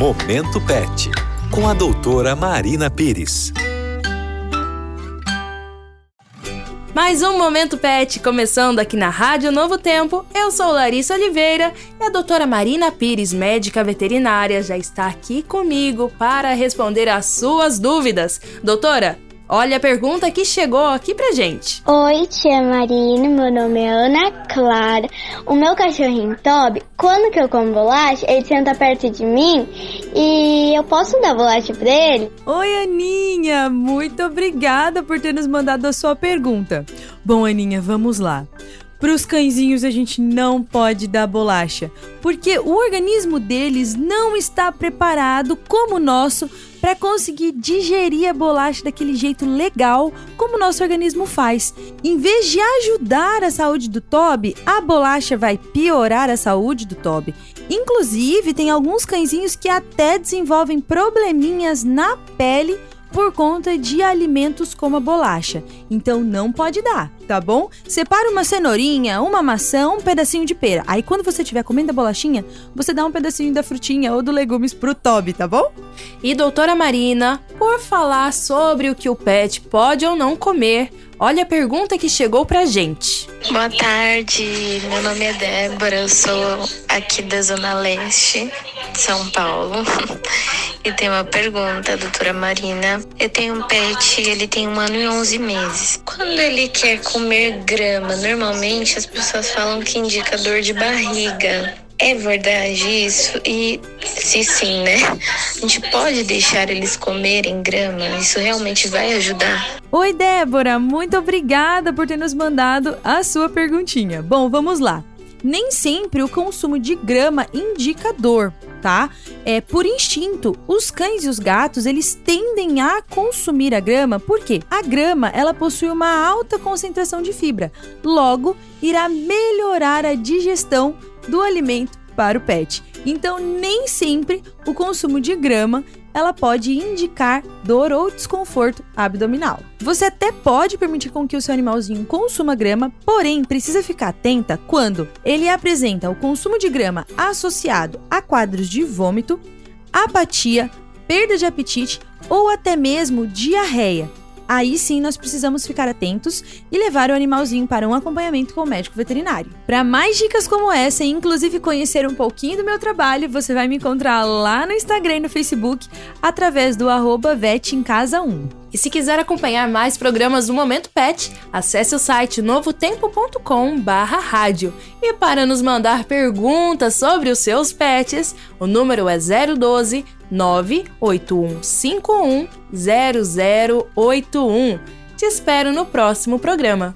Momento Pet, com a doutora Marina Pires. Mais um Momento Pet começando aqui na Rádio Novo Tempo. Eu sou Larissa Oliveira e a doutora Marina Pires, médica veterinária, já está aqui comigo para responder às suas dúvidas. Doutora, Olha a pergunta que chegou aqui pra gente. Oi, tia Marina, meu nome é Ana Clara. O meu cachorrinho Toby, quando que eu como bolacha, ele senta perto de mim e eu posso dar bolacha pra ele? Oi, Aninha, muito obrigada por ter nos mandado a sua pergunta. Bom, Aninha, vamos lá. Para os cãezinhos a gente não pode dar bolacha, porque o organismo deles não está preparado como o nosso para conseguir digerir a bolacha daquele jeito legal como o nosso organismo faz. Em vez de ajudar a saúde do Toby, a bolacha vai piorar a saúde do Toby. Inclusive, tem alguns cãezinhos que até desenvolvem probleminhas na pele por conta de alimentos como a bolacha. Então não pode dar, tá bom? Separa uma cenourinha, uma maçã, um pedacinho de pera. Aí quando você estiver comendo a bolachinha, você dá um pedacinho da frutinha ou do legumes pro Toby, tá bom? E doutora Marina, por falar sobre o que o pet pode ou não comer, olha a pergunta que chegou pra gente. Boa tarde, meu nome é Débora, eu sou aqui da Zona Leste, São Paulo. E tem uma pergunta, doutora Marina. Eu tenho um pet, ele tem um ano e 11 meses. Quando ele quer comer grama, normalmente as pessoas falam que indica dor de barriga. É verdade isso? E se sim, né? A gente pode deixar eles comerem grama? Isso realmente vai ajudar? Oi, Débora, muito obrigada por ter nos mandado a sua perguntinha. Bom, vamos lá. Nem sempre o consumo de grama indica dor, tá? É por instinto. Os cães e os gatos, eles tendem a consumir a grama porque a grama, ela possui uma alta concentração de fibra. Logo, irá melhorar a digestão do alimento para o pet. Então, nem sempre o consumo de grama ela pode indicar dor ou desconforto abdominal. Você até pode permitir com que o seu animalzinho consuma grama, porém precisa ficar atenta quando ele apresenta o consumo de grama associado a quadros de vômito, apatia, perda de apetite ou até mesmo diarreia aí sim nós precisamos ficar atentos e levar o animalzinho para um acompanhamento com o médico veterinário. Para mais dicas como essa, e inclusive conhecer um pouquinho do meu trabalho, você vai me encontrar lá no Instagram e no Facebook através do arroba 1. E se quiser acompanhar mais programas do Momento Pet, acesse o site novotempo.com/rádio. E para nos mandar perguntas sobre os seus pets, o número é 012 981510081. Te espero no próximo programa.